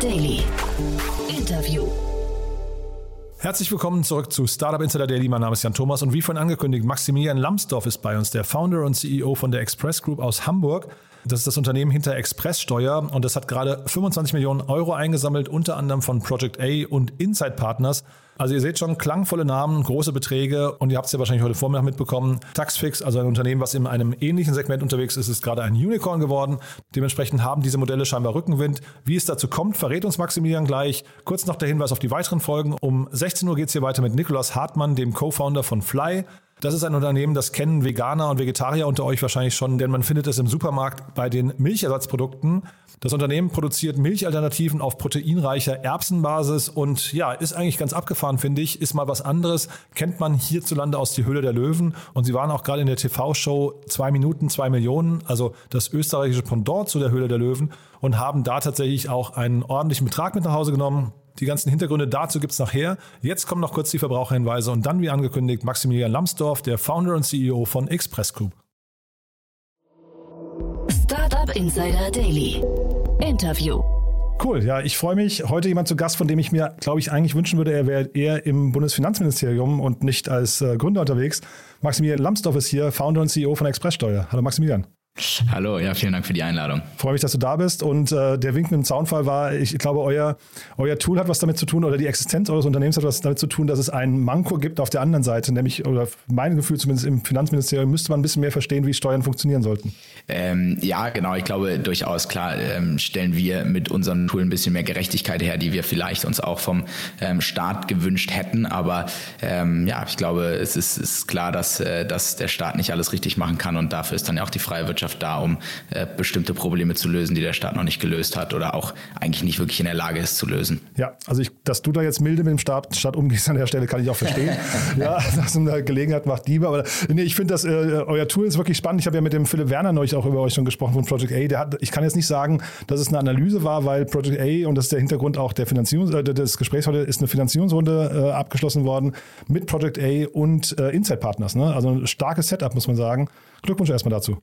Daily. Interview. Herzlich willkommen zurück zu Startup Insider Daily. Mein Name ist Jan Thomas und wie vorhin angekündigt, Maximilian Lambsdorff ist bei uns, der Founder und CEO von der Express Group aus Hamburg. Das ist das Unternehmen hinter Expresssteuer und das hat gerade 25 Millionen Euro eingesammelt, unter anderem von Project A und Inside Partners. Also ihr seht schon klangvolle Namen, große Beträge und ihr habt es ja wahrscheinlich heute Vormittag mitbekommen. Taxfix, also ein Unternehmen, was in einem ähnlichen Segment unterwegs ist, ist gerade ein Unicorn geworden. Dementsprechend haben diese Modelle scheinbar Rückenwind. Wie es dazu kommt, verrät uns Maximilian gleich. Kurz noch der Hinweis auf die weiteren Folgen. Um 16 Uhr geht es hier weiter mit Nikolaus Hartmann, dem Co-Founder von Fly. Das ist ein Unternehmen, das kennen Veganer und Vegetarier unter euch wahrscheinlich schon, denn man findet es im Supermarkt bei den Milchersatzprodukten. Das Unternehmen produziert Milchalternativen auf proteinreicher Erbsenbasis und ja, ist eigentlich ganz abgefahren, finde ich. Ist mal was anderes. Kennt man hierzulande aus die Höhle der Löwen. Und sie waren auch gerade in der TV-Show zwei Minuten, zwei Millionen, also das österreichische Pendant zu der Höhle der Löwen und haben da tatsächlich auch einen ordentlichen Betrag mit nach Hause genommen. Die ganzen Hintergründe dazu gibt's nachher. Jetzt kommen noch kurz die Verbraucherhinweise und dann, wie angekündigt, Maximilian Lambsdorff, der Founder und CEO von Express Group. Startup Insider Daily. Interview. Cool, ja, ich freue mich. Heute jemand zu Gast, von dem ich mir, glaube ich, eigentlich wünschen würde, er wäre eher im Bundesfinanzministerium und nicht als äh, Gründer unterwegs. Maximilian Lambsdorff ist hier, Founder und CEO von Expresssteuer. Hallo Maximilian. Hallo, ja, vielen Dank für die Einladung. Freue mich, dass du da bist. Und äh, der Wink mit dem Zaunfall war, ich glaube, euer, euer Tool hat was damit zu tun oder die Existenz eures Unternehmens hat was damit zu tun, dass es ein Manko gibt auf der anderen Seite, nämlich, oder mein Gefühl zumindest im Finanzministerium, müsste man ein bisschen mehr verstehen, wie Steuern funktionieren sollten. Ähm, ja, genau. Ich glaube, durchaus klar ähm, stellen wir mit unserem Tool ein bisschen mehr Gerechtigkeit her, die wir vielleicht uns auch vom ähm, Staat gewünscht hätten. Aber ähm, ja, ich glaube, es ist, ist klar, dass, äh, dass der Staat nicht alles richtig machen kann und dafür ist dann ja auch die freie Wirtschaft Wirtschaft da, um äh, bestimmte Probleme zu lösen, die der Staat noch nicht gelöst hat oder auch eigentlich nicht wirklich in der Lage ist zu lösen. Ja, also ich, dass du da jetzt milde mit dem Staat, Staat umgehst an der Stelle, kann ich auch verstehen. ja, dass man da Gelegenheit macht Diebe. Aber nee, ich finde, dass äh, euer Tool ist wirklich spannend. Ich habe ja mit dem Philipp Werner neulich auch über euch schon gesprochen von Project A. Der hat, ich kann jetzt nicht sagen, dass es eine Analyse war, weil Project A, und das ist der Hintergrund auch der Finanzierung, äh, des Gesprächs heute, ist eine Finanzierungsrunde äh, abgeschlossen worden mit Project A und äh, Inside Partners. Ne? Also ein starkes Setup, muss man sagen. Glückwunsch erstmal dazu.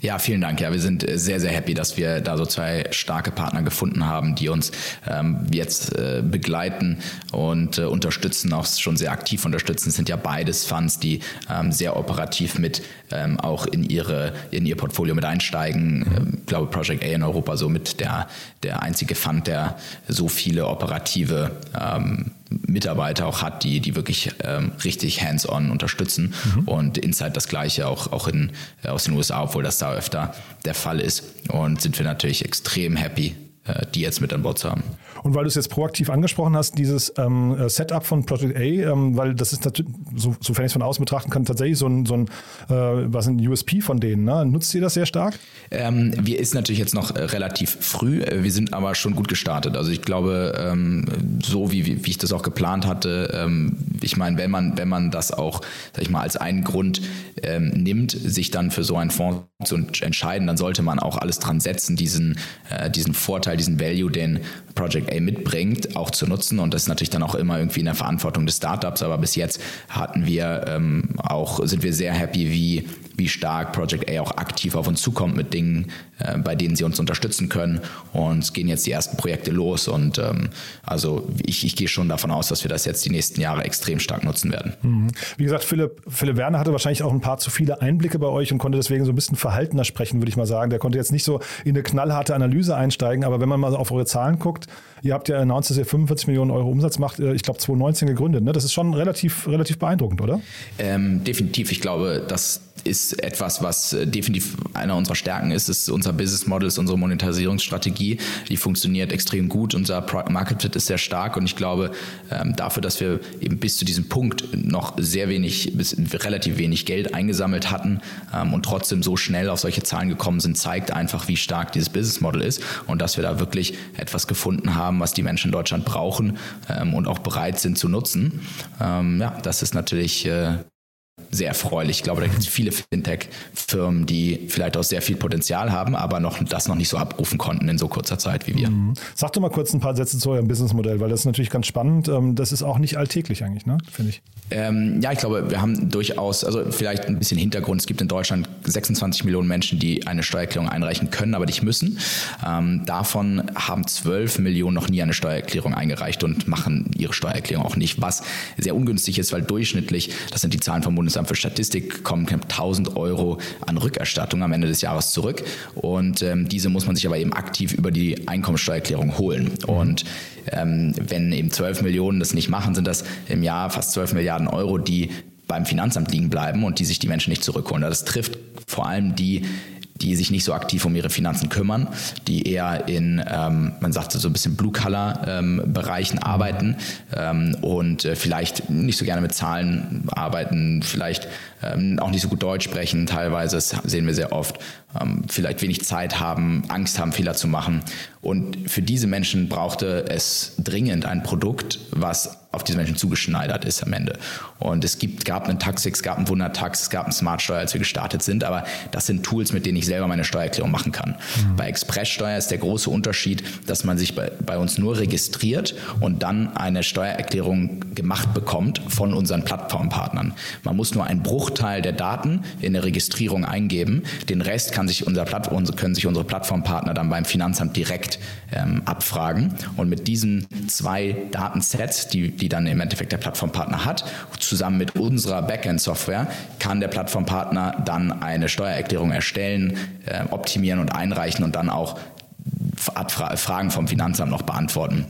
Ja, vielen Dank. Ja, wir sind äh, sehr, sehr happy, dass wir da so zwei starke Partner gefunden haben, die uns ähm, jetzt äh, begleiten und äh, unterstützen, auch schon sehr aktiv unterstützen. Es sind ja beides Funds, die ähm, sehr operativ mit ähm, auch in ihre in ihr Portfolio mit einsteigen. Ähm, ich glaube, Project A in Europa so mit der der einzige Fund, der so viele operative ähm, Mitarbeiter auch hat, die, die wirklich ähm, richtig hands-on unterstützen. Mhm. Und Insight das gleiche auch, auch in, äh, aus den USA, obwohl das da öfter der Fall ist. Und sind wir natürlich extrem happy, äh, die jetzt mit an Bord zu haben. Und weil du es jetzt proaktiv angesprochen hast, dieses ähm, äh, Setup von Project A, ähm, weil das ist natürlich, so, sofern ich es von außen betrachten kann, tatsächlich so ein, so ein äh, was ein USP von denen. Ne? Nutzt ihr das sehr stark? Ähm, wir ist natürlich jetzt noch äh, relativ früh, äh, wir sind aber schon gut gestartet. Also ich glaube, ähm, so wie, wie ich das auch geplant hatte, ähm, ich meine, wenn man, wenn man das auch, sag ich mal, als einen Grund ähm, nimmt, sich dann für so einen Fonds zu entscheiden, dann sollte man auch alles dran setzen, diesen, äh, diesen Vorteil, diesen Value, den Project A mitbringt, auch zu nutzen. Und das ist natürlich dann auch immer irgendwie in der Verantwortung des Startups. Aber bis jetzt hatten wir ähm, auch, sind wir sehr happy, wie wie stark Project A auch aktiv auf uns zukommt mit Dingen, äh, bei denen sie uns unterstützen können. Und es gehen jetzt die ersten Projekte los. Und ähm, also ich, ich gehe schon davon aus, dass wir das jetzt die nächsten Jahre extrem stark nutzen werden. Mhm. Wie gesagt, Philipp, Philipp Werner hatte wahrscheinlich auch ein paar zu viele Einblicke bei euch und konnte deswegen so ein bisschen verhaltener sprechen, würde ich mal sagen. Der konnte jetzt nicht so in eine knallharte Analyse einsteigen, aber wenn man mal auf eure Zahlen guckt, ihr habt ja announced, dass ihr 45 Millionen Euro Umsatz macht, äh, ich glaube 2019 gegründet. Ne? Das ist schon relativ, relativ beeindruckend, oder? Ähm, definitiv. Ich glaube, das ist etwas, was äh, definitiv einer unserer Stärken ist. ist unser Business Model, ist unsere Monetarisierungsstrategie. Die funktioniert extrem gut. Unser Product Market Fit ist sehr stark und ich glaube, ähm, dafür, dass wir eben bis zu diesem Punkt noch sehr wenig, bis relativ wenig Geld eingesammelt hatten ähm, und trotzdem so schnell auf solche Zahlen gekommen sind, zeigt einfach, wie stark dieses Business Model ist und dass wir da wirklich etwas gefunden haben, was die Menschen in Deutschland brauchen ähm, und auch bereit sind zu nutzen. ja, das ist natürlich äh, sehr erfreulich. Ich glaube, da gibt es viele Fintech-Firmen, die vielleicht auch sehr viel Potenzial haben, aber noch das noch nicht so abrufen konnten in so kurzer Zeit wie wir. Mhm. Sag doch mal kurz ein paar Sätze zu eurem Businessmodell, weil das ist natürlich ganz spannend. Ähm, das ist auch nicht alltäglich eigentlich, ne? finde ich. Ähm, ja, ich glaube, wir haben durchaus, also vielleicht ein bisschen Hintergrund. Es gibt in Deutschland 26 Millionen Menschen, die eine Steuererklärung einreichen können, aber nicht müssen. Ähm, davon haben 12 Millionen noch nie eine Steuererklärung eingereicht und machen ihre Steuererklärung auch nicht, was sehr ungünstig ist, weil durchschnittlich, das sind die Zahlen vom Bundesamt für Statistik, kommen knapp 1000 Euro an Rückerstattung am Ende des Jahres zurück. Und ähm, diese muss man sich aber eben aktiv über die Einkommensteuererklärung holen. Und ähm, wenn eben 12 Millionen das nicht machen, sind das im Jahr fast 12 Milliarden Euro, die beim Finanzamt liegen bleiben und die sich die Menschen nicht zurückholen. Das trifft vor allem die die sich nicht so aktiv um ihre Finanzen kümmern, die eher in, ähm, man sagt so ein bisschen Blue-Color-Bereichen ähm, arbeiten ähm, und äh, vielleicht nicht so gerne mit Zahlen arbeiten, vielleicht ähm, auch nicht so gut Deutsch sprechen, teilweise, das sehen wir sehr oft, ähm, vielleicht wenig Zeit haben, Angst haben, Fehler zu machen. Und für diese Menschen brauchte es dringend ein Produkt, was auf diese Menschen zugeschneidert ist am Ende. Und es gibt, gab einen Taxix, es gab einen Wundertax, es gab einen Smartsteuer, als wir gestartet sind, aber das sind Tools, mit denen ich selber meine Steuererklärung machen kann. Mhm. Bei Expresssteuer ist der große Unterschied, dass man sich bei, bei uns nur registriert und dann eine Steuererklärung gemacht bekommt von unseren Plattformpartnern. Man muss nur einen Bruchteil der Daten in der Registrierung eingeben, den Rest kann sich unser Platt, können sich unsere Plattformpartner dann beim Finanzamt direkt ähm, abfragen. Und mit diesen zwei Datensets, die, die dann im Endeffekt der Plattformpartner hat, zusammen mit unserer Backend-Software, kann der Plattformpartner dann eine Steuererklärung erstellen, äh, optimieren und einreichen und dann auch Fragen vom Finanzamt noch beantworten.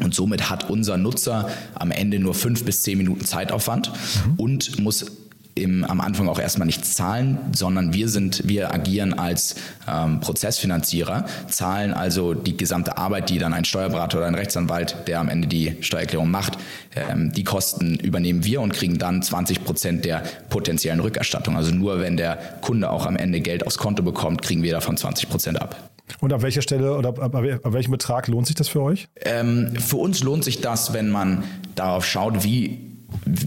Und somit hat unser Nutzer am Ende nur fünf bis zehn Minuten Zeitaufwand mhm. und muss im, am Anfang auch erstmal nichts zahlen, sondern wir sind, wir agieren als ähm, Prozessfinanzierer, zahlen also die gesamte Arbeit, die dann ein Steuerberater oder ein Rechtsanwalt, der am Ende die Steuererklärung macht, ähm, die Kosten übernehmen wir und kriegen dann 20 Prozent der potenziellen Rückerstattung. Also nur wenn der Kunde auch am Ende Geld aufs Konto bekommt, kriegen wir davon 20 Prozent ab. Und ab welcher Stelle oder ab, ab welchem Betrag lohnt sich das für euch? Ähm, für uns lohnt sich das, wenn man darauf schaut, wie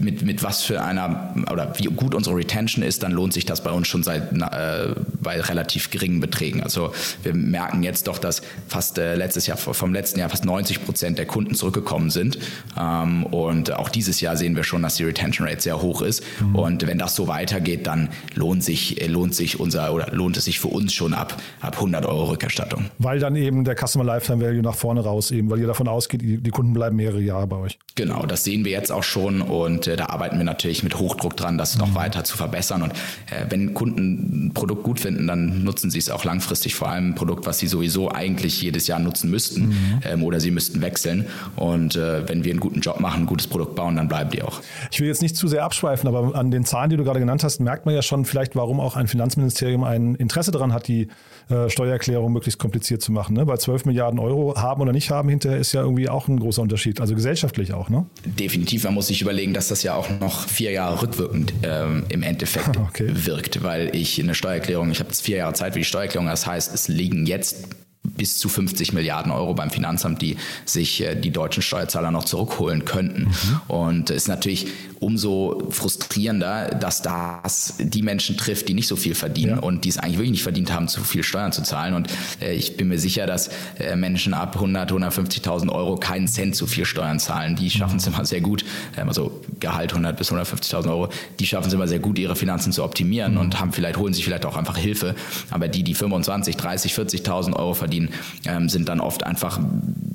mit, mit was für einer oder wie gut unsere Retention ist, dann lohnt sich das bei uns schon seit äh, bei relativ geringen Beträgen. Also wir merken jetzt doch, dass fast äh, letztes Jahr vom letzten Jahr fast 90 Prozent der Kunden zurückgekommen sind ähm, und auch dieses Jahr sehen wir schon, dass die Retention Rate sehr hoch ist mhm. und wenn das so weitergeht, dann lohnt sich lohnt sich unser oder lohnt es sich für uns schon ab ab 100 Euro Rückerstattung. Weil dann eben der Customer Lifetime Value nach vorne raus eben, weil ihr davon ausgeht, die, die Kunden bleiben mehrere Jahre bei euch. Genau, das sehen wir jetzt auch schon und äh, da arbeiten wir natürlich mit Hochdruck dran, das noch mhm. weiter zu verbessern. Und äh, wenn Kunden ein Produkt gut finden, dann nutzen sie es auch langfristig. Vor allem ein Produkt, was sie sowieso eigentlich jedes Jahr nutzen müssten mhm. ähm, oder sie müssten wechseln. Und äh, wenn wir einen guten Job machen, ein gutes Produkt bauen, dann bleiben die auch. Ich will jetzt nicht zu sehr abschweifen, aber an den Zahlen, die du gerade genannt hast, merkt man ja schon vielleicht, warum auch ein Finanzministerium ein Interesse daran hat, die äh, Steuererklärung möglichst kompliziert zu machen. Ne? Weil 12 Milliarden Euro haben oder nicht haben hinterher ist ja irgendwie auch ein großer Unterschied, also gesellschaftlich auch. Ne? Definitiv, man muss sich überlegen, dass das ja auch noch vier Jahre rückwirkend ähm, im Endeffekt okay. wirkt, weil ich eine Steuererklärung, ich habe jetzt vier Jahre Zeit für die Steuererklärung, das heißt, es liegen jetzt bis zu 50 Milliarden Euro beim Finanzamt, die sich äh, die deutschen Steuerzahler noch zurückholen könnten. Mhm. Und es ist natürlich umso frustrierender, dass das die Menschen trifft, die nicht so viel verdienen ja. und die es eigentlich wirklich nicht verdient haben, zu viel Steuern zu zahlen. Und äh, ich bin mir sicher, dass äh, Menschen ab 100, 150.000 Euro keinen Cent zu viel Steuern zahlen. Die schaffen es mhm. immer sehr gut, ähm, also Gehalt 100 bis 150.000 Euro, die schaffen es immer sehr gut, ihre Finanzen zu optimieren mhm. und haben vielleicht, holen sich vielleicht auch einfach Hilfe. Aber die, die 25, 30, 40.000 Euro verdienen, ähm, sind dann oft einfach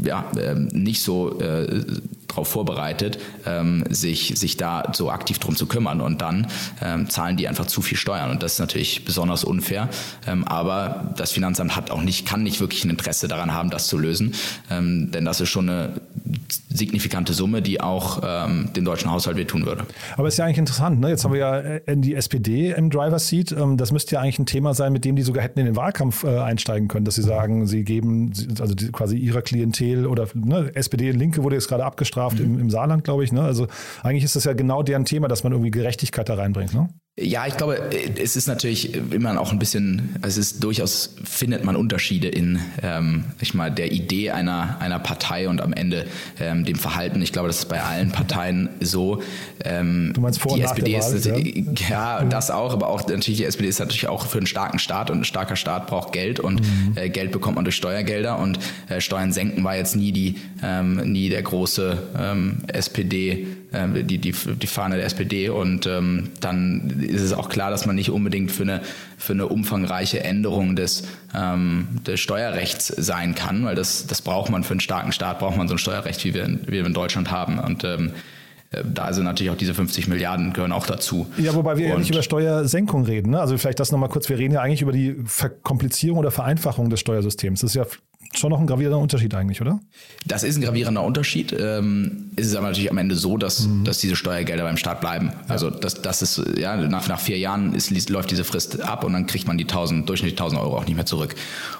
ja, ähm, nicht so äh, darauf vorbereitet, ähm, sich, sich da so aktiv drum zu kümmern. Und dann ähm, zahlen die einfach zu viel Steuern. Und das ist natürlich besonders unfair. Ähm, aber das Finanzamt hat auch nicht, kann nicht wirklich ein Interesse daran haben, das zu lösen. Ähm, denn das ist schon eine signifikante Summe, die auch ähm, dem deutschen Haushalt wehtun würde. Aber ist ja eigentlich interessant. Ne? Jetzt haben wir ja äh, die SPD im Driver Seat. Ähm, das müsste ja eigentlich ein Thema sein, mit dem die sogar hätten in den Wahlkampf äh, einsteigen können, dass sie sagen, sie geben also die, quasi ihrer Klientel oder ne, SPD Linke wurde jetzt gerade abgestraft mhm. im, im, Saarland, glaube ich. Ne? Also eigentlich ist das ja genau deren Thema, dass man irgendwie Gerechtigkeit da reinbringt. Ne? Ja, ich glaube, es ist natürlich immer auch ein bisschen, es ist durchaus, findet man Unterschiede in, ähm, ich mal, der Idee einer, einer Partei und am Ende ähm, dem Verhalten. Ich glaube, das ist bei allen Parteien so. Ähm, du meinst vor die SPD Wahl, ist, ja? ja, das auch, aber auch natürlich, die SPD ist natürlich auch für einen starken Staat und ein starker Staat braucht Geld und mhm. äh, Geld bekommt man durch Steuergelder und äh, Steuern senken war jetzt nie die, ähm, nie der große ähm, SPD, äh, die, die, die Fahne der SPD und ähm, dann ist es auch klar, dass man nicht unbedingt für eine, für eine umfangreiche Änderung des, ähm, des Steuerrechts sein kann, weil das, das braucht man für einen starken Staat, braucht man so ein Steuerrecht, wie wir in, wie wir in Deutschland haben. Und ähm, äh, da sind natürlich auch diese 50 Milliarden gehören auch dazu. Ja, wobei wir und ja nicht über Steuersenkung reden. Ne? Also vielleicht das nochmal kurz. Wir reden ja eigentlich über die Verkomplizierung oder Vereinfachung des Steuersystems. Das ist ja schon noch ein gravierender Unterschied eigentlich, oder? Das ist ein gravierender Unterschied. Ähm, ist es aber natürlich am Ende so, dass, mhm. dass diese Steuergelder beim Staat bleiben. Ja. Also das, das ist, ja, nach, nach vier Jahren ist, läuft diese Frist ab und dann kriegt man die 1000, durchschnittlich 1000 Euro auch nicht mehr zurück.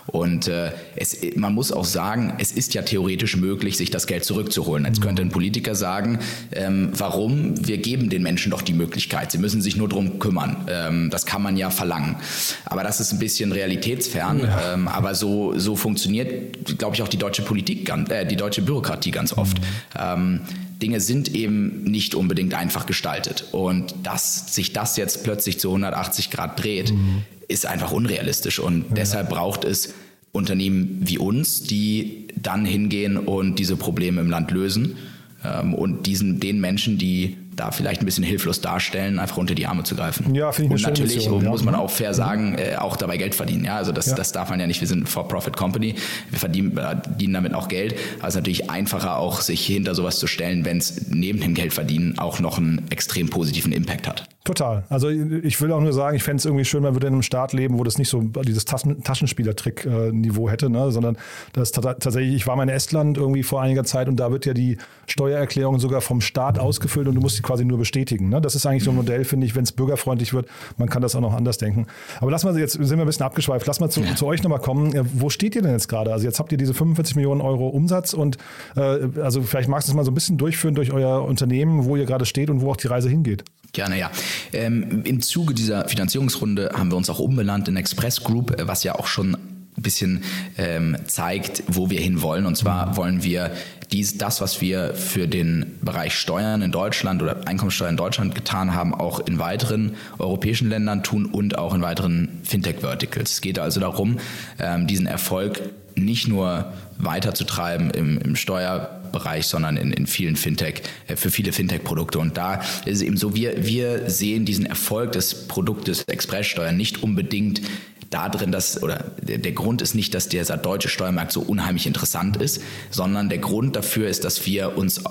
Und äh, es, man muss auch sagen, es ist ja theoretisch möglich, sich das Geld zurückzuholen. Jetzt mhm. könnte ein Politiker sagen, ähm, warum? Wir geben den Menschen doch die Möglichkeit. Sie müssen sich nur darum kümmern. Ähm, das kann man ja verlangen. Aber das ist ein bisschen realitätsfern. Ja. Ähm, aber so, so funktioniert glaube ich, auch die deutsche Politik, äh, die deutsche Bürokratie ganz oft. Mhm. Ähm, Dinge sind eben nicht unbedingt einfach gestaltet. Und dass sich das jetzt plötzlich zu 180 Grad dreht, mhm. ist einfach unrealistisch. Und ja. deshalb braucht es Unternehmen wie uns, die dann hingehen und diese Probleme im Land lösen. Ähm, und diesen, den Menschen, die da vielleicht ein bisschen hilflos darstellen, einfach unter die Arme zu greifen. Ja, finde ich Und natürlich Mission, muss man auch fair sagen, äh, auch dabei Geld verdienen. Ja, also das, ja. das darf man ja nicht. Wir sind For-Profit-Company. Wir verdienen, äh, verdienen damit auch Geld. Aber es ist natürlich einfacher, auch sich hinter sowas zu stellen, wenn es neben dem Geldverdienen auch noch einen extrem positiven Impact hat. Total. Also ich will auch nur sagen, ich fände es irgendwie schön, man würde in einem Staat leben, wo das nicht so dieses Taschenspielertrick-Niveau hätte, ne? sondern das tatsächlich, ich war mal in Estland irgendwie vor einiger Zeit und da wird ja die Steuererklärung sogar vom Staat ausgefüllt und du musst sie quasi nur bestätigen. Ne? Das ist eigentlich so ein Modell, finde ich, wenn es bürgerfreundlich wird, man kann das auch noch anders denken. Aber lass mal, jetzt sind wir ein bisschen abgeschweift, lass mal zu, ja. zu euch nochmal kommen. Wo steht ihr denn jetzt gerade? Also jetzt habt ihr diese 45 Millionen Euro Umsatz und äh, also vielleicht magst du es mal so ein bisschen durchführen durch euer Unternehmen, wo ihr gerade steht und wo auch die Reise hingeht. Gerne, ja. Ähm, Im Zuge dieser Finanzierungsrunde haben wir uns auch umbenannt in Express Group, äh, was ja auch schon ein bisschen ähm, zeigt, wo wir hinwollen. Und zwar wollen wir dies, das, was wir für den Bereich Steuern in Deutschland oder Einkommensteuer in Deutschland getan haben, auch in weiteren europäischen Ländern tun und auch in weiteren Fintech-Verticals. Es geht also darum, ähm, diesen Erfolg nicht nur weiterzutreiben im, im Steuer Bereich, sondern in, in vielen Fintech, äh, für viele Fintech-Produkte. Und da ist es eben so, wir, wir sehen diesen Erfolg des Produktes Expresssteuer nicht unbedingt da drin, dass, oder der, der Grund ist nicht, dass dieser deutsche Steuermarkt so unheimlich interessant ist, sondern der Grund dafür ist, dass wir uns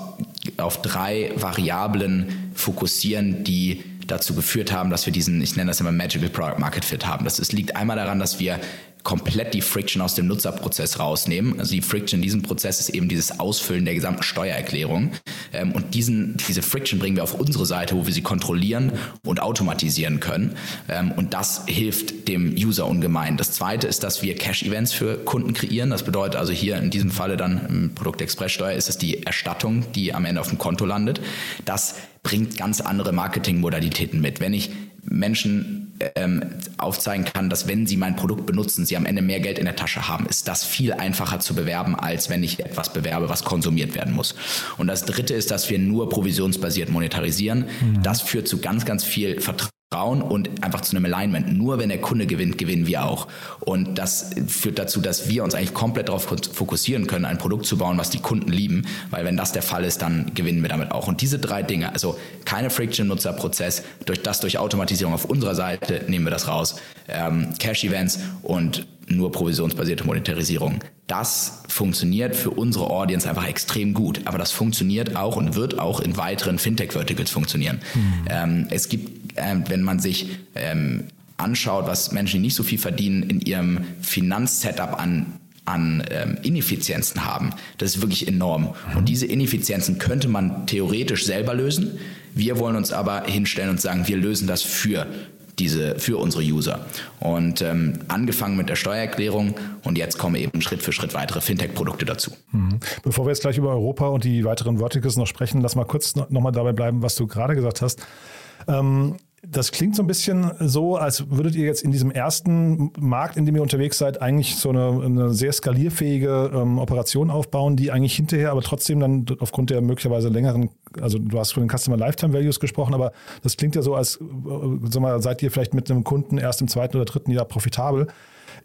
auf drei Variablen fokussieren, die dazu geführt haben, dass wir diesen, ich nenne das immer Magical Product Market Fit haben. Das ist, liegt einmal daran, dass wir komplett die Friction aus dem Nutzerprozess rausnehmen. Also die Friction in diesem Prozess ist eben dieses Ausfüllen der gesamten Steuererklärung. Ähm, und diesen, diese Friction bringen wir auf unsere Seite, wo wir sie kontrollieren und automatisieren können. Ähm, und das hilft dem User ungemein. Das zweite ist, dass wir Cash-Events für Kunden kreieren. Das bedeutet also hier in diesem Falle dann im Produkt Expresssteuer ist es die Erstattung, die am Ende auf dem Konto landet. Das bringt ganz andere Marketingmodalitäten mit. Wenn ich Menschen ähm, aufzeigen kann, dass wenn sie mein Produkt benutzen, sie am Ende mehr Geld in der Tasche haben, ist das viel einfacher zu bewerben, als wenn ich etwas bewerbe, was konsumiert werden muss. Und das Dritte ist, dass wir nur provisionsbasiert monetarisieren. Mhm. Das führt zu ganz, ganz viel Vertrauen Vertrauen und einfach zu einem Alignment. Nur wenn der Kunde gewinnt, gewinnen wir auch. Und das führt dazu, dass wir uns eigentlich komplett darauf fokussieren können, ein Produkt zu bauen, was die Kunden lieben, weil wenn das der Fall ist, dann gewinnen wir damit auch. Und diese drei Dinge, also keine Friction-Nutzerprozess, durch das durch Automatisierung auf unserer Seite nehmen wir das raus, ähm, Cash-Events und nur provisionsbasierte Monetarisierung. Das funktioniert für unsere Audience einfach extrem gut, aber das funktioniert auch und wird auch in weiteren Fintech-Verticals funktionieren. Mhm. Ähm, es gibt ähm, wenn man sich ähm, anschaut, was Menschen, die nicht so viel verdienen, in ihrem Finanzsetup an an ähm, Ineffizienzen haben. Das ist wirklich enorm. Und diese Ineffizienzen könnte man theoretisch selber lösen. Wir wollen uns aber hinstellen und sagen, wir lösen das für diese für unsere User. Und ähm, angefangen mit der Steuererklärung und jetzt kommen eben Schritt für Schritt weitere Fintech-Produkte dazu. Mhm. Bevor wir jetzt gleich über Europa und die weiteren Verticals noch sprechen, lass mal kurz noch, noch mal dabei bleiben, was du gerade gesagt hast. Ähm, Das klingt so ein bisschen so, als würdet ihr jetzt in diesem ersten Markt, in dem ihr unterwegs seid, eigentlich so eine, eine sehr skalierfähige ähm, Operation aufbauen, die eigentlich hinterher aber trotzdem dann aufgrund der möglicherweise längeren, also du hast von den Customer Lifetime Values gesprochen, aber das klingt ja so, als äh, sag mal, seid ihr vielleicht mit einem Kunden erst im zweiten oder dritten Jahr profitabel.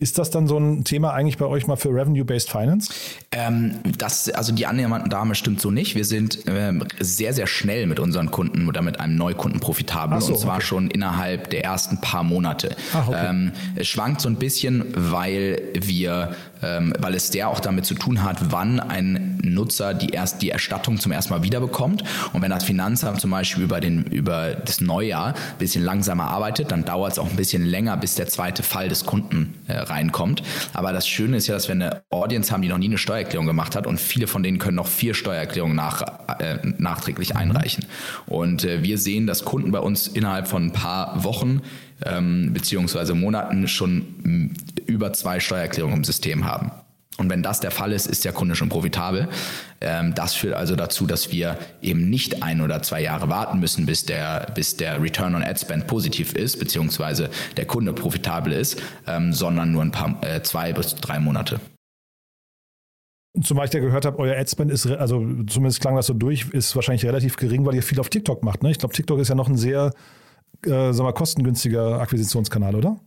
Ist das dann so ein Thema eigentlich bei euch mal für Revenue-Based Finance? Ähm, das, also die Annahme stimmt so nicht. Wir sind ähm, sehr, sehr schnell mit unseren Kunden oder mit einem Neukunden profitabel so, und zwar okay. schon innerhalb der ersten paar Monate. Ach, okay. ähm, es schwankt so ein bisschen, weil wir ähm, weil es der auch damit zu tun hat, wann ein Nutzer die erst die Erstattung zum ersten Mal wiederbekommt. Und wenn das Finanzamt zum Beispiel über den über das Neujahr ein bisschen langsamer arbeitet, dann dauert es auch ein bisschen länger, bis der zweite Fall des Kunden äh, reinkommt. Aber das Schöne ist ja, dass wir eine Audience haben, die noch nie eine Steuererklärung gemacht hat und viele von denen können noch vier Steuererklärungen nach, äh, nachträglich mhm. einreichen. Und äh, wir sehen, dass Kunden bei uns innerhalb von ein paar Wochen ähm, beziehungsweise Monaten schon über zwei Steuererklärungen im System haben. Und wenn das der Fall ist, ist der Kunde schon profitabel. Ähm, das führt also dazu, dass wir eben nicht ein oder zwei Jahre warten müssen, bis der, bis der Return on Ad Spend positiv ist, beziehungsweise der Kunde profitabel ist, ähm, sondern nur ein paar, äh, zwei bis drei Monate. Zumal ich ja gehört habe, euer Adspend ist, also zumindest klang das so durch, ist wahrscheinlich relativ gering, weil ihr viel auf TikTok macht. Ne? Ich glaube, TikTok ist ja noch ein sehr äh, sag mal, kostengünstiger Akquisitionskanal, oder?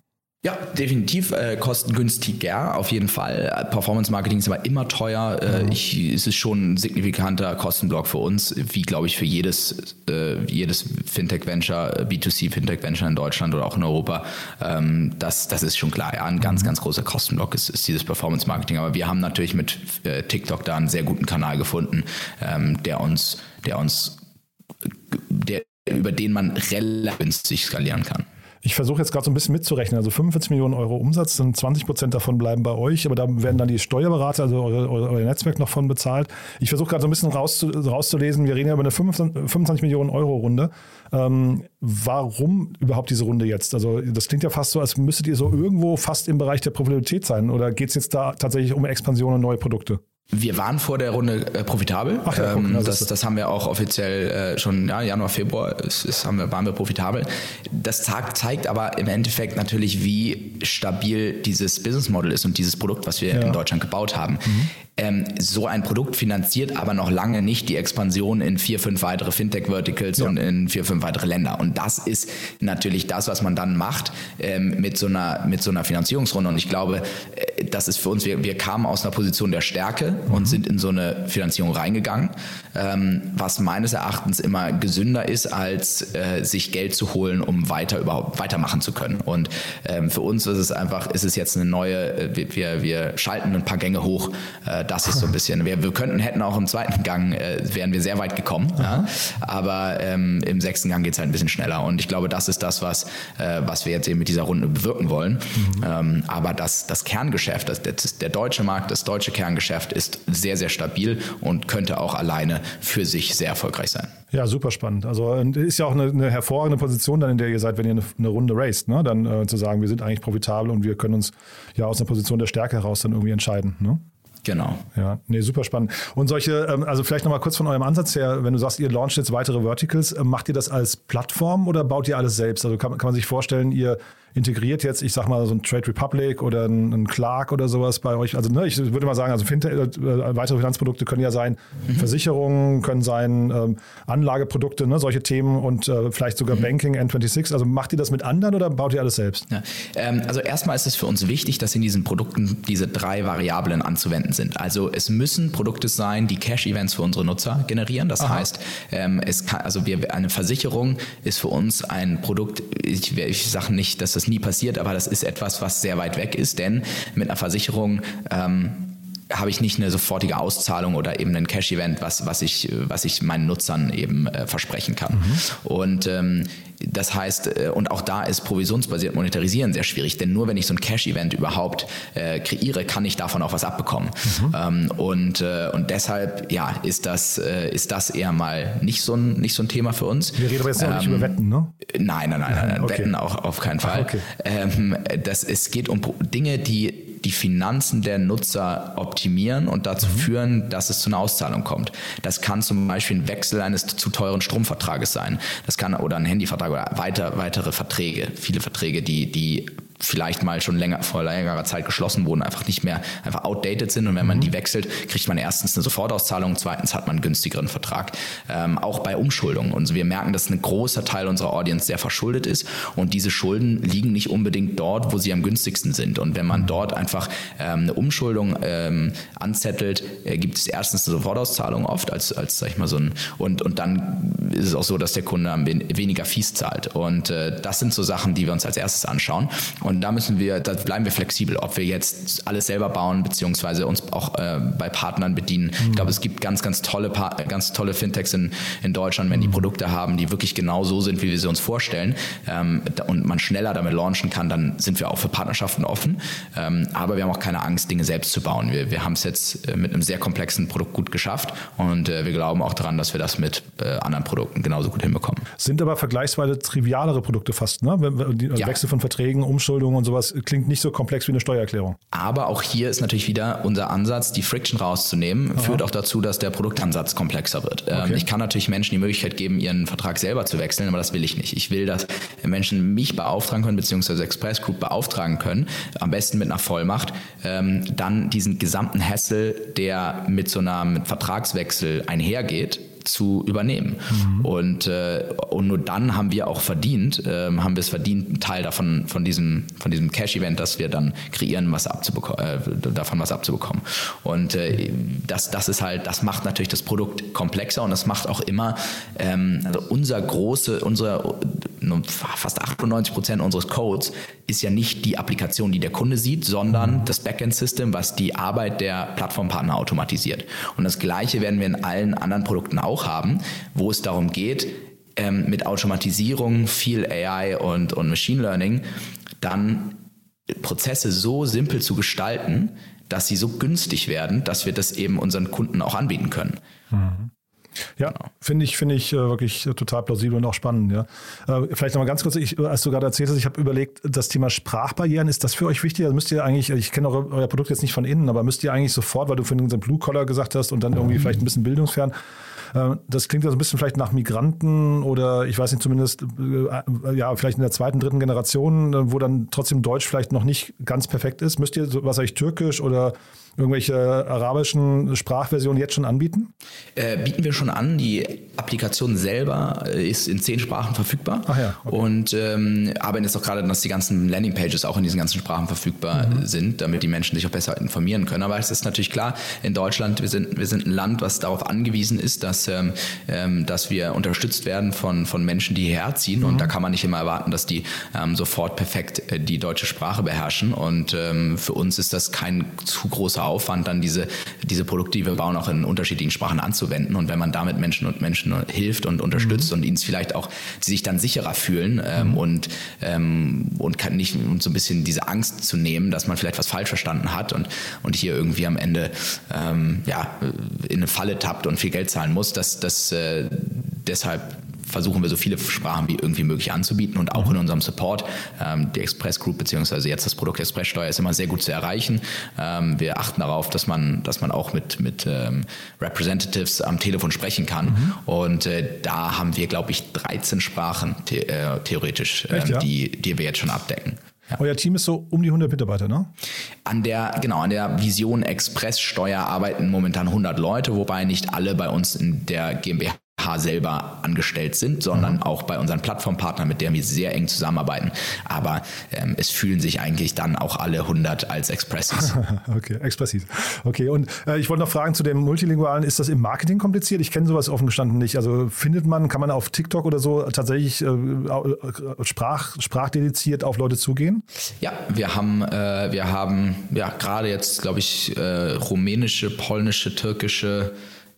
Ja, definitiv äh, kostengünstiger, auf jeden Fall. Performance Marketing ist aber immer teuer. Äh, ich, es ist schon ein signifikanter Kostenblock für uns, wie glaube ich für jedes, äh, jedes Fintech-Venture, B2C Fintech-Venture in Deutschland oder auch in Europa. Ähm, das, das ist schon klar. Ja, ein ganz, mhm. ganz großer Kostenblock ist, ist dieses Performance Marketing. Aber wir haben natürlich mit äh, TikTok da einen sehr guten Kanal gefunden, ähm, der uns, der uns, über den man relativ skalieren kann. Ich versuche jetzt gerade so ein bisschen mitzurechnen. Also 45 Millionen Euro Umsatz, sind 20 Prozent davon bleiben bei euch, aber da werden dann die Steuerberater, also euer, euer Netzwerk noch von bezahlt. Ich versuche gerade so ein bisschen rauszu, rauszulesen. Wir reden ja über eine 25 Millionen Euro Runde. Ähm, warum überhaupt diese Runde jetzt? Also das klingt ja fast so, als müsstet ihr so irgendwo fast im Bereich der Profitabilität sein. Oder geht es jetzt da tatsächlich um Expansion und neue Produkte? Wir waren vor der Runde äh, profitabel. Ach ja, ähm, das, das haben wir auch offiziell äh, schon ja, Januar, Februar ist, ist, haben wir, waren wir profitabel. Das zeigt aber im Endeffekt natürlich, wie stabil dieses Business Model ist und dieses Produkt, was wir ja. in Deutschland gebaut haben. Mhm. Ähm, so ein Produkt finanziert aber noch lange nicht die Expansion in vier, fünf weitere Fintech-Verticals ja. und in vier, fünf weitere Länder. Und das ist natürlich das, was man dann macht ähm, mit, so einer, mit so einer Finanzierungsrunde. Und ich glaube, äh, das ist für uns, wir, wir kamen aus einer Position der Stärke mhm. und sind in so eine Finanzierung reingegangen, ähm, was meines Erachtens immer gesünder ist, als äh, sich Geld zu holen, um weiter überhaupt weitermachen zu können. Und ähm, für uns ist es einfach, ist es jetzt eine neue, äh, wir, wir schalten ein paar Gänge hoch. Äh, das ist so ein bisschen, wir, wir könnten, hätten auch im zweiten Gang, äh, wären wir sehr weit gekommen. Ja? Aber ähm, im sechsten Gang geht es halt ein bisschen schneller. Und ich glaube, das ist das, was, äh, was wir jetzt eben mit dieser Runde bewirken wollen. Mhm. Ähm, aber das, das Kerngeschäft, das, das, der deutsche Markt, das deutsche Kerngeschäft ist sehr, sehr stabil und könnte auch alleine für sich sehr erfolgreich sein. Ja, super spannend. Also ist ja auch eine, eine, hervorragende Position dann, in der ihr seid, wenn ihr eine, eine Runde raced, ne? Dann äh, zu sagen, wir sind eigentlich profitabel und wir können uns ja aus einer Position der Stärke heraus dann irgendwie entscheiden. Ne? Genau. Ja, nee, super spannend. Und solche, ähm, also vielleicht nochmal kurz von eurem Ansatz her, wenn du sagst, ihr launcht jetzt weitere Verticals, ähm, macht ihr das als Plattform oder baut ihr alles selbst? Also kann, kann man sich vorstellen, ihr integriert jetzt, ich sag mal, so ein Trade Republic oder ein, Clark oder sowas bei euch? Also ne, ich würde mal sagen, also Fintech, äh, weitere Finanzprodukte können ja sein, mhm. Versicherungen können sein, ähm, Anlageprodukte, ne, solche Themen und äh, vielleicht sogar mhm. Banking, N26. Also macht ihr das mit anderen oder baut ihr alles selbst? Ja. Ähm, also erstmal ist es für uns wichtig, dass in diesen Produkten diese drei Variablen anzuwenden sind. Also es müssen Produkte sein, die Cash-Events für unsere Nutzer generieren. Das Aha. heißt, ähm, es kann, also wir, eine Versicherung ist für uns ein Produkt, ich, ich sage nicht, dass das das nie passiert, aber das ist etwas, was sehr weit weg ist, denn mit einer Versicherung ähm, habe ich nicht eine sofortige Auszahlung oder eben ein Cash-Event, was, was, ich, was ich meinen Nutzern eben äh, versprechen kann. Mhm. Und ähm, das heißt, äh, und auch da ist provisionsbasiert Monetarisieren sehr schwierig, denn nur wenn ich so ein Cash-Event überhaupt äh, kreiere, kann ich davon auch was abbekommen. Mhm. Ähm, und, äh, und deshalb, ja, ist das, äh, ist das eher mal nicht so ein, nicht so ein Thema für uns. Wir reden aber jetzt ähm, nicht über ähm, Wetten, ne? Nein, nein, nein, nein, nein. Okay. Wetten auch auf keinen Fall. Ach, okay. ähm, das, es geht um Dinge, die die Finanzen der Nutzer optimieren und dazu mhm. führen, dass es zu einer Auszahlung kommt. Das kann zum Beispiel ein Wechsel eines zu teuren Stromvertrages sein. Das kann oder ein Handyvertrag oder weiter, weitere Verträge, viele Verträge, die, die vielleicht mal schon länger, vor längerer Zeit geschlossen wurden, einfach nicht mehr einfach outdated sind. Und wenn man mhm. die wechselt, kriegt man erstens eine Sofortauszahlung, zweitens hat man einen günstigeren Vertrag. Ähm, auch bei Umschuldungen. Und wir merken, dass ein großer Teil unserer Audience sehr verschuldet ist. Und diese Schulden liegen nicht unbedingt dort, wo sie am günstigsten sind. Und wenn man dort einfach ähm, eine Umschuldung ähm, anzettelt, äh, gibt es erstens eine Sofortauszahlung oft als, als sag ich mal so ein, und, und dann ist es auch so, dass der Kunde weniger Fies zahlt. Und äh, das sind so Sachen, die wir uns als erstes anschauen. Und da müssen wir, da bleiben wir flexibel, ob wir jetzt alles selber bauen, beziehungsweise uns auch äh, bei Partnern bedienen. Mhm. Ich glaube, es gibt ganz, ganz tolle, ganz tolle Fintechs in, in Deutschland, wenn die mhm. Produkte haben, die wirklich genau so sind, wie wir sie uns vorstellen ähm, und man schneller damit launchen kann, dann sind wir auch für Partnerschaften offen. Ähm, aber wir haben auch keine Angst, Dinge selbst zu bauen. Wir, wir haben es jetzt äh, mit einem sehr komplexen Produkt gut geschafft und äh, wir glauben auch daran, dass wir das mit äh, anderen Produkten genauso gut hinbekommen. Sind aber vergleichsweise trivialere Produkte fast, ne? Ja. Wechsel von Verträgen, Steuerschuldung und sowas klingt nicht so komplex wie eine Steuererklärung. Aber auch hier ist natürlich wieder unser Ansatz, die Friction rauszunehmen, Aha. führt auch dazu, dass der Produktansatz komplexer wird. Ähm, okay. Ich kann natürlich Menschen die Möglichkeit geben, ihren Vertrag selber zu wechseln, aber das will ich nicht. Ich will, dass Menschen mich beauftragen können, beziehungsweise Express Group beauftragen können, am besten mit einer Vollmacht, ähm, dann diesen gesamten Hassel, der mit so einem Vertragswechsel einhergeht, zu übernehmen. Mhm. Und, äh, und nur dann haben wir auch verdient, äh, haben wir es verdient, einen Teil davon, von diesem, von diesem Cash-Event, das wir dann kreieren, was abzubekommen, äh, davon was abzubekommen. Und äh, das, das ist halt, das macht natürlich das Produkt komplexer und das macht auch immer ähm, also unser große, unser fast 98 Prozent unseres Codes ist ja nicht die Applikation, die der Kunde sieht, sondern mhm. das Backend-System, was die Arbeit der Plattformpartner automatisiert. Und das Gleiche werden wir in allen anderen Produkten auch haben, wo es darum geht, ähm, mit Automatisierung, viel AI und, und Machine Learning dann Prozesse so simpel zu gestalten, dass sie so günstig werden, dass wir das eben unseren Kunden auch anbieten können. Mhm. Ja, genau. finde ich, finde ich äh, wirklich total plausibel und auch spannend. Ja. Äh, vielleicht nochmal ganz kurz, ich, als du gerade erzählt hast, ich habe überlegt, das Thema Sprachbarrieren, ist das für euch wichtig? Also müsst ihr eigentlich, ich kenne euer Produkt jetzt nicht von innen, aber müsst ihr eigentlich sofort, weil du vorhin den Blue Collar gesagt hast und dann irgendwie mhm. vielleicht ein bisschen bildungsfern, äh, das klingt ja so ein bisschen vielleicht nach Migranten oder ich weiß nicht, zumindest äh, ja, vielleicht in der zweiten, dritten Generation, äh, wo dann trotzdem Deutsch vielleicht noch nicht ganz perfekt ist. Müsst ihr, was ich, Türkisch oder irgendwelche arabischen Sprachversionen jetzt schon anbieten? Äh, bieten wir schon an. Die Applikation selber ist in zehn Sprachen verfügbar. Ach ja, okay. Und ähm, arbeiten jetzt auch gerade, dass die ganzen Landingpages auch in diesen ganzen Sprachen verfügbar mhm. sind, damit die Menschen sich auch besser informieren können. Aber es ist natürlich klar, in Deutschland, wir sind, wir sind ein Land, was darauf angewiesen ist, dass dass, ähm, ähm, dass wir unterstützt werden von, von Menschen, die hierher ziehen. Mhm. Und da kann man nicht immer erwarten, dass die ähm, sofort perfekt äh, die deutsche Sprache beherrschen. Und ähm, für uns ist das kein zu großer Aufwand, dann diese, diese Produkte, die wir bauen, auch in unterschiedlichen Sprachen anzuwenden. Und wenn man damit Menschen und Menschen hilft und unterstützt mhm. und ihnen vielleicht auch, die sich dann sicherer fühlen ähm, mhm. und, ähm, und kann nicht und so ein bisschen diese Angst zu nehmen, dass man vielleicht was falsch verstanden hat und, und hier irgendwie am Ende ja, in eine Falle tappt und viel Geld zahlen muss, dass das äh, deshalb versuchen wir so viele Sprachen wie irgendwie möglich anzubieten und auch in unserem Support. Ähm, die Express Group beziehungsweise jetzt das Produkt Expresssteuer ist immer sehr gut zu erreichen. Ähm, wir achten darauf, dass man, dass man auch mit, mit ähm, Representatives am Telefon sprechen kann. Mhm. Und äh, da haben wir, glaube ich, 13 Sprachen the äh, theoretisch, Echt, ähm, ja? die, die wir jetzt schon abdecken. Ja. Euer Team ist so um die 100 Mitarbeiter, ne? An der, genau, an der Vision Express Steuer arbeiten momentan 100 Leute, wobei nicht alle bei uns in der GmbH selber angestellt sind, sondern mhm. auch bei unseren Plattformpartnern, mit denen wir sehr eng zusammenarbeiten. Aber ähm, es fühlen sich eigentlich dann auch alle 100 als Expressis. okay, Expressis. Okay, und äh, ich wollte noch fragen zu dem Multilingualen, ist das im Marketing kompliziert? Ich kenne sowas offen gestanden nicht. Also findet man, kann man auf TikTok oder so tatsächlich äh, sprach, sprachdediziert auf Leute zugehen? Ja, wir haben, äh, wir haben ja gerade jetzt, glaube ich, äh, rumänische, polnische, türkische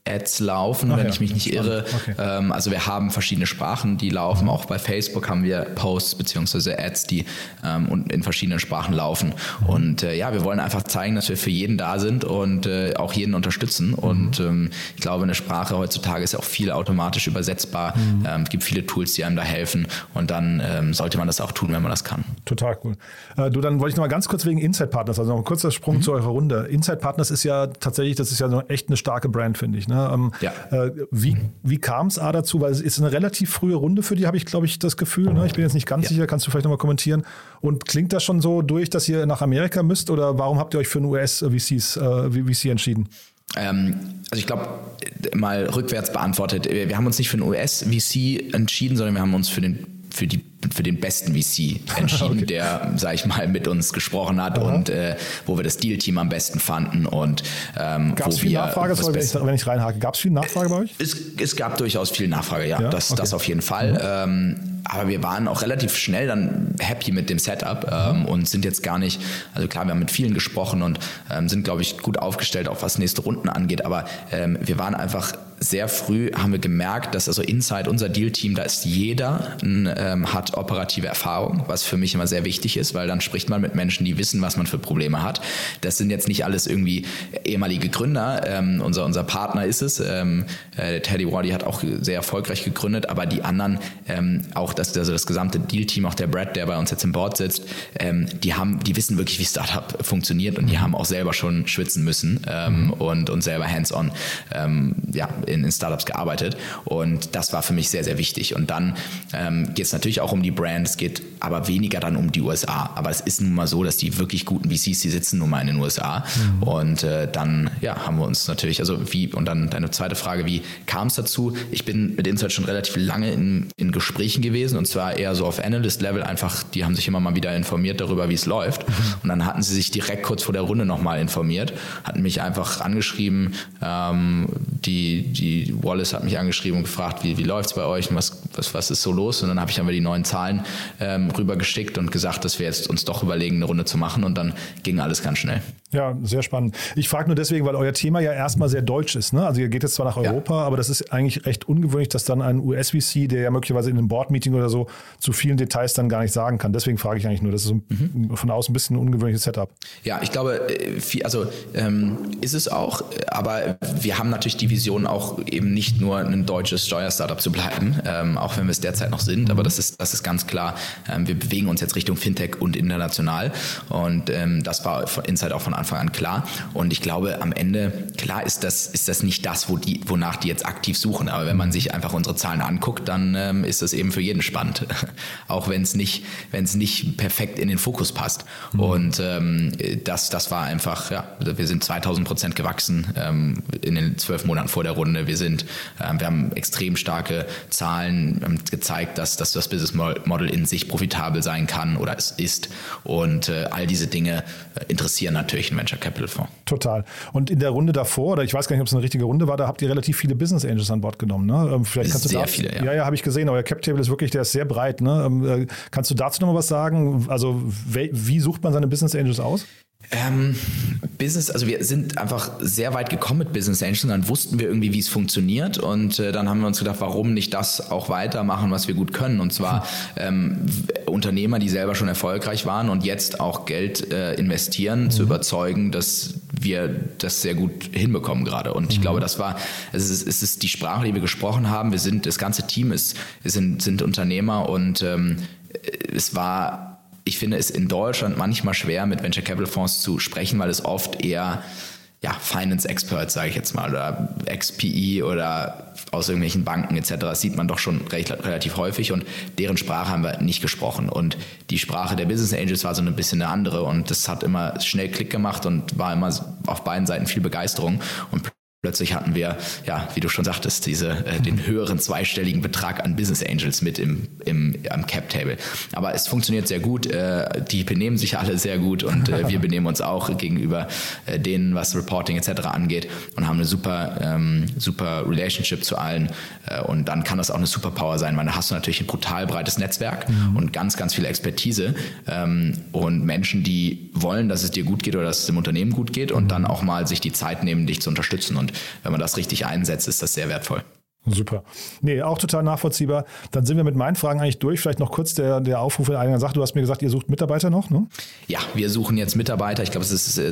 Ads laufen, Ach wenn ja, ich mich nicht irre. Okay. Ähm, also wir haben verschiedene Sprachen, die laufen. Mhm. Auch bei Facebook haben wir Posts beziehungsweise Ads, die ähm, in verschiedenen Sprachen laufen. Mhm. Und äh, ja, wir wollen einfach zeigen, dass wir für jeden da sind und äh, auch jeden unterstützen. Mhm. Und ähm, ich glaube, eine Sprache heutzutage ist ja auch viel automatisch übersetzbar. Mhm. Es gibt viele Tools, die einem da helfen. Und dann sollte man das auch tun, wenn man das kann. Total cool. Äh, du, dann wollte ich noch mal ganz kurz wegen Inside Partners, also noch ein kurzer Sprung mhm. zu eurer Runde. Inside Partners ist ja tatsächlich, das ist ja so echt eine starke Brand, finde ich. Ne? Ähm, ja. Äh, wie wie kam es A dazu? Weil es ist eine relativ frühe Runde für die, habe ich, glaube ich, das Gefühl. Ne? Ich bin jetzt nicht ganz ja. sicher, kannst du vielleicht noch mal kommentieren. Und klingt das schon so durch, dass ihr nach Amerika müsst oder warum habt ihr euch für ein US-VC äh, VC entschieden? Ähm, also ich glaube, mal rückwärts beantwortet, wir haben uns nicht für ein US-VC entschieden, sondern wir haben uns für den für die für den besten VC entschieden, okay. der, sag ich mal, mit uns gesprochen hat Aha. und äh, wo wir das Deal-Team am besten fanden und ähm, gab es viel Nachfrage, sorry, wenn, ich, wenn ich reinhake, gab es viel Nachfrage bei euch? Es, es gab durchaus viel Nachfrage, ja, ja? Das, okay. das auf jeden Fall. Mhm. Ähm, aber wir waren auch relativ schnell dann happy mit dem Setup ähm, mhm. und sind jetzt gar nicht, also klar, wir haben mit vielen gesprochen und ähm, sind, glaube ich, gut aufgestellt, auch was nächste Runden angeht, aber ähm, wir waren einfach sehr früh, haben wir gemerkt, dass also inside unser Deal-Team, da ist jeder, ähm, hat operative Erfahrung, was für mich immer sehr wichtig ist, weil dann spricht man mit Menschen, die wissen, was man für Probleme hat. Das sind jetzt nicht alles irgendwie ehemalige Gründer, ähm, unser, unser Partner ist es, ähm, äh, Teddy Waddy hat auch sehr erfolgreich gegründet, aber die anderen, ähm, auch das, also das gesamte Deal-Team, auch der Brad, der bei uns jetzt im Board sitzt, ähm, die haben, die wissen wirklich, wie Startup funktioniert und die haben auch selber schon schwitzen müssen ähm, mhm. und, und selber hands-on ja, in, in Startups gearbeitet und das war für mich sehr, sehr wichtig. Und dann ähm, geht es natürlich auch um die Brand, es geht aber weniger dann um die USA. Aber es ist nun mal so, dass die wirklich guten VCs, die sitzen nun mal in den USA. Mhm. Und äh, dann ja, haben wir uns natürlich, also wie, und dann deine zweite Frage, wie kam es dazu? Ich bin mit Insight schon relativ lange in, in Gesprächen gewesen und zwar eher so auf Analyst-Level einfach, die haben sich immer mal wieder informiert darüber, wie es läuft. Mhm. Und dann hatten sie sich direkt kurz vor der Runde nochmal informiert, hatten mich einfach angeschrieben, ähm, die, die Wallace hat mich angeschrieben und gefragt, wie, wie läuft es bei euch und was, was, was ist so los? Und dann habe ich einfach die neuen Zahlen ähm, rübergeschickt und gesagt, dass wir jetzt uns doch überlegen, eine Runde zu machen und dann ging alles ganz schnell. Ja, sehr spannend. Ich frage nur deswegen, weil euer Thema ja erstmal sehr deutsch ist. Ne? Also ihr geht jetzt zwar nach Europa, ja. aber das ist eigentlich recht ungewöhnlich, dass dann ein US-VC, der ja möglicherweise in einem Board-Meeting oder so zu vielen Details dann gar nicht sagen kann. Deswegen frage ich eigentlich nur, das ist mhm. von außen ein bisschen ein ungewöhnliches Setup. Ja, ich glaube, äh, also ähm, ist es auch, aber wir haben natürlich die Vision auch eben nicht nur ein deutsches Steuerstartup zu bleiben, ähm, auch wenn wir es derzeit noch sind, aber das ist, das ist ganz klar. Ähm, wir bewegen uns jetzt Richtung Fintech und international und ähm, das war von Inside auch von Anfang an klar. Und ich glaube, am Ende, klar ist das, ist das nicht das, wo die, wonach die jetzt aktiv suchen. Aber wenn man sich einfach unsere Zahlen anguckt, dann ähm, ist das eben für jeden spannend. Auch wenn es nicht, wenn es nicht perfekt in den Fokus passt. Mhm. Und ähm, das, das war einfach, ja, wir sind 2000 Prozent gewachsen ähm, in den zwölf Monaten vor der Runde. Wir sind, ähm, wir haben extrem starke Zahlen ähm, gezeigt, dass, dass das Business Model in sich profitabel sein kann oder es ist. Und äh, all diese Dinge äh, interessieren natürlich einen Venture Capital Fonds. Total. Und in der Runde davor, oder ich weiß gar nicht, ob es eine richtige Runde war, da habt ihr relativ viele Business Angels an Bord genommen. Ne? Ähm, vielleicht kannst sehr du da, viele, ja. Ja, ja, habe ich gesehen. Euer Cap Table ist wirklich, der ist sehr breit. Ne? Äh, kannst du dazu noch mal was sagen? Also wie sucht man seine Business Angels aus? Ähm, Business, also wir sind einfach sehr weit gekommen mit Business Angels, dann wussten wir irgendwie, wie es funktioniert und äh, dann haben wir uns gedacht, warum nicht das auch weitermachen, was wir gut können und zwar ähm, Unternehmer, die selber schon erfolgreich waren und jetzt auch Geld äh, investieren, mhm. zu überzeugen, dass wir das sehr gut hinbekommen gerade und ich mhm. glaube, das war, es ist, es ist die Sprache, die wir gesprochen haben, wir sind, das ganze Team ist, sind, sind Unternehmer und ähm, es war ich finde es in Deutschland manchmal schwer, mit Venture Capital Fonds zu sprechen, weil es oft eher ja, Finance Experts, sage ich jetzt mal, oder XPE oder aus irgendwelchen Banken etc. Das sieht man doch schon recht, relativ häufig und deren Sprache haben wir nicht gesprochen. Und die Sprache der Business Angels war so ein bisschen eine andere und das hat immer schnell Klick gemacht und war immer auf beiden Seiten viel Begeisterung. Und Plötzlich hatten wir, ja, wie du schon sagtest, diese, äh, den höheren zweistelligen Betrag an Business Angels mit im, im am Cap Table. Aber es funktioniert sehr gut. Äh, die benehmen sich alle sehr gut und äh, wir benehmen uns auch gegenüber äh, denen, was Reporting etc. angeht und haben eine super, ähm, super Relationship zu allen. Äh, und dann kann das auch eine Superpower sein, weil da hast du natürlich ein brutal breites Netzwerk mhm. und ganz, ganz viel Expertise ähm, und Menschen, die wollen, dass es dir gut geht oder dass es dem Unternehmen gut geht und mhm. dann auch mal sich die Zeit nehmen, dich zu unterstützen. Und wenn man das richtig einsetzt, ist das sehr wertvoll. Super. Nee, auch total nachvollziehbar. Dann sind wir mit meinen Fragen eigentlich durch. Vielleicht noch kurz der, der Aufruf in einer Sache. Du hast mir gesagt, ihr sucht Mitarbeiter noch, ne? Ja, wir suchen jetzt Mitarbeiter. Ich glaube, es ist äh,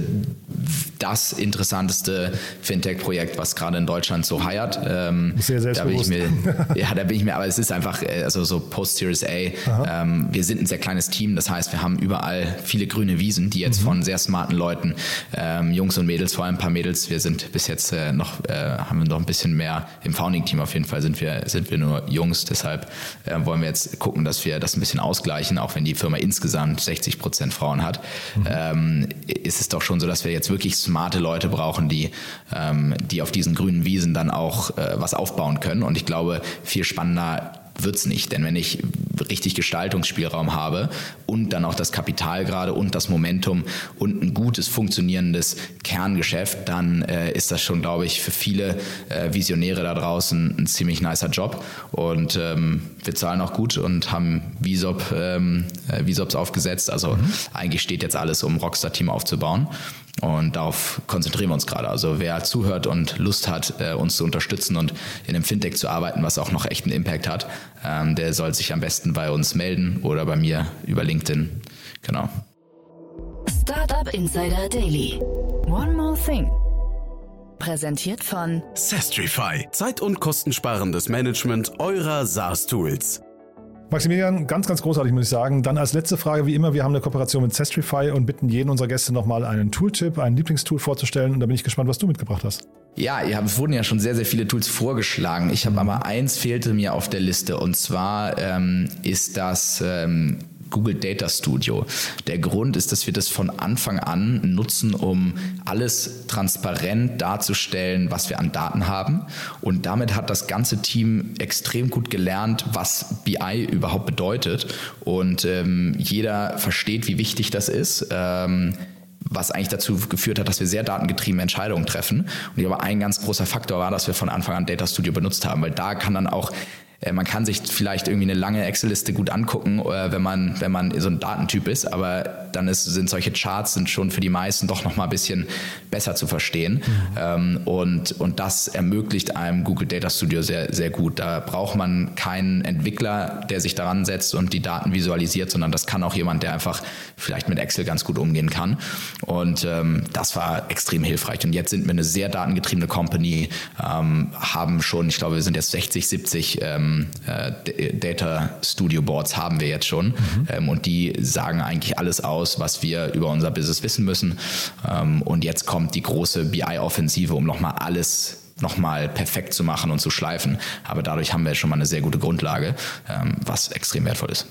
das interessanteste Fintech-Projekt, was gerade in Deutschland so heiert. Ähm, sehr selbstbewusst. Da bin ich mir, ja, da bin ich mir, aber es ist einfach, äh, also so Post-Series A. Ähm, wir sind ein sehr kleines Team, das heißt, wir haben überall viele grüne Wiesen, die jetzt mhm. von sehr smarten Leuten, ähm, Jungs und Mädels, vor allem ein paar Mädels, wir sind bis jetzt äh, noch, äh, haben wir noch ein bisschen mehr im Founding-Team auf jeden Fall sind wir, sind wir nur Jungs, deshalb äh, wollen wir jetzt gucken, dass wir das ein bisschen ausgleichen, auch wenn die Firma insgesamt 60 Prozent Frauen hat, mhm. ähm, ist es doch schon so, dass wir jetzt wirklich smarte Leute brauchen, die, ähm, die auf diesen grünen Wiesen dann auch äh, was aufbauen können. Und ich glaube, viel spannender wird es nicht. Denn wenn ich richtig Gestaltungsspielraum habe und dann auch das Kapital gerade und das Momentum und ein gutes funktionierendes Kerngeschäft, dann äh, ist das schon, glaube ich, für viele äh, Visionäre da draußen ein ziemlich nicer Job. Und ähm, wir zahlen auch gut und haben Visop, ähm, äh, Visops aufgesetzt. Also mhm. eigentlich steht jetzt alles, um Rockstar-Team aufzubauen. Und darauf konzentrieren wir uns gerade. Also wer zuhört und Lust hat, äh, uns zu unterstützen und in einem Fintech zu arbeiten, was auch noch echt einen Impact hat, ähm, der soll sich am besten bei uns melden oder bei mir über LinkedIn. Genau. Startup Insider Daily. One more thing. Präsentiert von Sestrify. Zeit- und kostensparendes Management eurer SaaS-Tools. Maximilian, ganz, ganz großartig, muss ich sagen. Dann als letzte Frage, wie immer, wir haben eine Kooperation mit Zestrify und bitten jeden unserer Gäste nochmal einen Tooltip, ein Lieblingstool vorzustellen. Und da bin ich gespannt, was du mitgebracht hast. Ja, ihr habt, wurden ja schon sehr, sehr viele Tools vorgeschlagen. Ich habe aber eins fehlte mir auf der Liste und zwar ähm, ist das ähm, Google Data Studio. Der Grund ist, dass wir das von Anfang an nutzen, um alles transparent darzustellen, was wir an Daten haben. Und damit hat das ganze Team extrem gut gelernt, was BI überhaupt bedeutet. Und ähm, jeder versteht, wie wichtig das ist. Ähm, was eigentlich dazu geführt hat, dass wir sehr datengetriebene Entscheidungen treffen. Und ich glaube, ein ganz großer Faktor war, dass wir von Anfang an Data Studio benutzt haben, weil da kann dann auch äh, man kann sich vielleicht irgendwie eine lange Excel-Liste gut angucken, äh, wenn man, wenn man so ein Datentyp ist, aber dann ist, sind solche Charts sind schon für die meisten doch noch mal ein bisschen besser zu verstehen. Mhm. Ähm, und, und das ermöglicht einem Google Data Studio sehr, sehr gut. Da braucht man keinen Entwickler, der sich daran setzt und die Daten visualisiert, sondern das kann auch jemand, der einfach vielleicht mit Excel ganz gut umgehen kann. Und ähm, das war extrem hilfreich. Und jetzt sind wir eine sehr datengetriebene Company, ähm, haben schon, ich glaube, wir sind jetzt 60, 70 ähm, äh, Data Studio Boards haben wir jetzt schon mhm. ähm, und die sagen eigentlich alles aus, was wir über unser Business wissen müssen. Ähm, und jetzt kommt die große BI-Offensive, um nochmal alles nochmal perfekt zu machen und zu schleifen. Aber dadurch haben wir schon mal eine sehr gute Grundlage, ähm, was extrem wertvoll ist.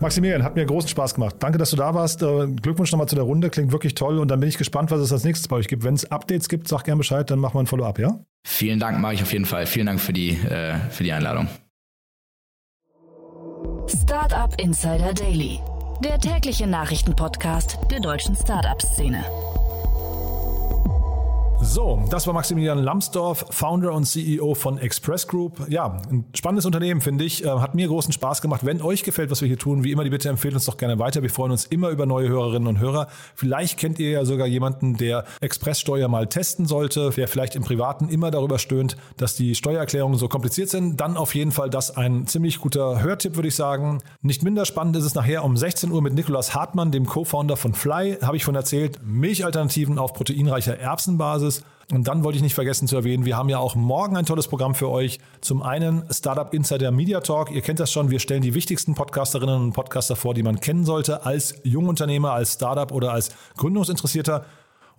Maximilian, hat mir großen Spaß gemacht. Danke, dass du da warst. Äh, Glückwunsch nochmal zu der Runde. Klingt wirklich toll. Und dann bin ich gespannt, was es als nächstes bei euch gibt. Wenn es Updates gibt, sag gerne Bescheid, dann machen wir ein Follow-up, ja? Vielen Dank, mache ich auf jeden Fall. Vielen Dank für die, äh, für die Einladung. Startup Insider Daily, der tägliche Nachrichtenpodcast der deutschen Startup-Szene. So, das war Maximilian Lambsdorff, Founder und CEO von Express Group. Ja, ein spannendes Unternehmen, finde ich. Äh, hat mir großen Spaß gemacht. Wenn euch gefällt, was wir hier tun, wie immer die Bitte empfehlt uns doch gerne weiter. Wir freuen uns immer über neue Hörerinnen und Hörer. Vielleicht kennt ihr ja sogar jemanden, der Expresssteuer mal testen sollte, der vielleicht im Privaten immer darüber stöhnt, dass die Steuererklärungen so kompliziert sind. Dann auf jeden Fall das ein ziemlich guter Hörtipp, würde ich sagen. Nicht minder spannend ist es nachher um 16 Uhr mit Nikolas Hartmann, dem Co-Founder von Fly, habe ich von erzählt. Milchalternativen auf proteinreicher Erbsenbasis. Und dann wollte ich nicht vergessen zu erwähnen, wir haben ja auch morgen ein tolles Programm für euch. Zum einen Startup Insider Media Talk. Ihr kennt das schon, wir stellen die wichtigsten Podcasterinnen und Podcaster vor, die man kennen sollte als Jungunternehmer, als Startup oder als Gründungsinteressierter.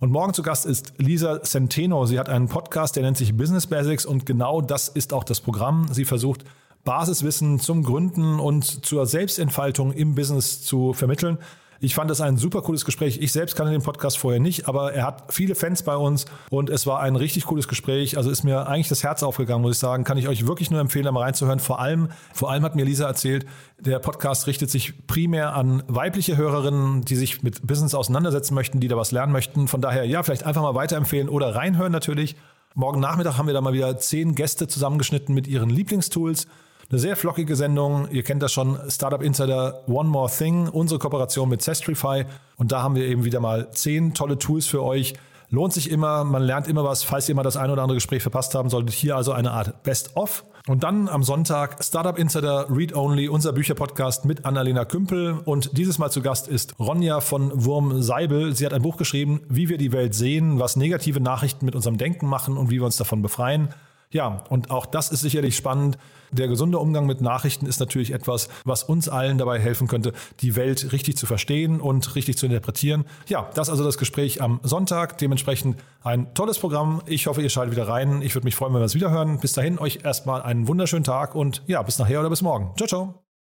Und morgen zu Gast ist Lisa Centeno. Sie hat einen Podcast, der nennt sich Business Basics und genau das ist auch das Programm. Sie versucht Basiswissen zum Gründen und zur Selbstentfaltung im Business zu vermitteln. Ich fand es ein super cooles Gespräch. Ich selbst kannte den Podcast vorher nicht, aber er hat viele Fans bei uns und es war ein richtig cooles Gespräch. Also ist mir eigentlich das Herz aufgegangen, muss ich sagen. Kann ich euch wirklich nur empfehlen, da mal reinzuhören. Vor allem, vor allem hat mir Lisa erzählt, der Podcast richtet sich primär an weibliche Hörerinnen, die sich mit Business auseinandersetzen möchten, die da was lernen möchten. Von daher, ja, vielleicht einfach mal weiterempfehlen oder reinhören natürlich. Morgen Nachmittag haben wir da mal wieder zehn Gäste zusammengeschnitten mit ihren Lieblingstools. Eine sehr flockige Sendung. Ihr kennt das schon. Startup Insider One More Thing, unsere Kooperation mit Sestrify. Und da haben wir eben wieder mal zehn tolle Tools für euch. Lohnt sich immer, man lernt immer was. Falls ihr mal das ein oder andere Gespräch verpasst haben solltet, hier also eine Art Best-of. Und dann am Sonntag Startup Insider Read Only, unser Bücherpodcast mit Annalena Kümpel. Und dieses Mal zu Gast ist Ronja von Wurm Seibel. Sie hat ein Buch geschrieben, wie wir die Welt sehen, was negative Nachrichten mit unserem Denken machen und wie wir uns davon befreien. Ja, und auch das ist sicherlich spannend. Der gesunde Umgang mit Nachrichten ist natürlich etwas, was uns allen dabei helfen könnte, die Welt richtig zu verstehen und richtig zu interpretieren. Ja, das also das Gespräch am Sonntag. Dementsprechend ein tolles Programm. Ich hoffe, ihr schaltet wieder rein. Ich würde mich freuen, wenn wir es wieder hören. Bis dahin euch erstmal einen wunderschönen Tag und ja, bis nachher oder bis morgen. Ciao, ciao.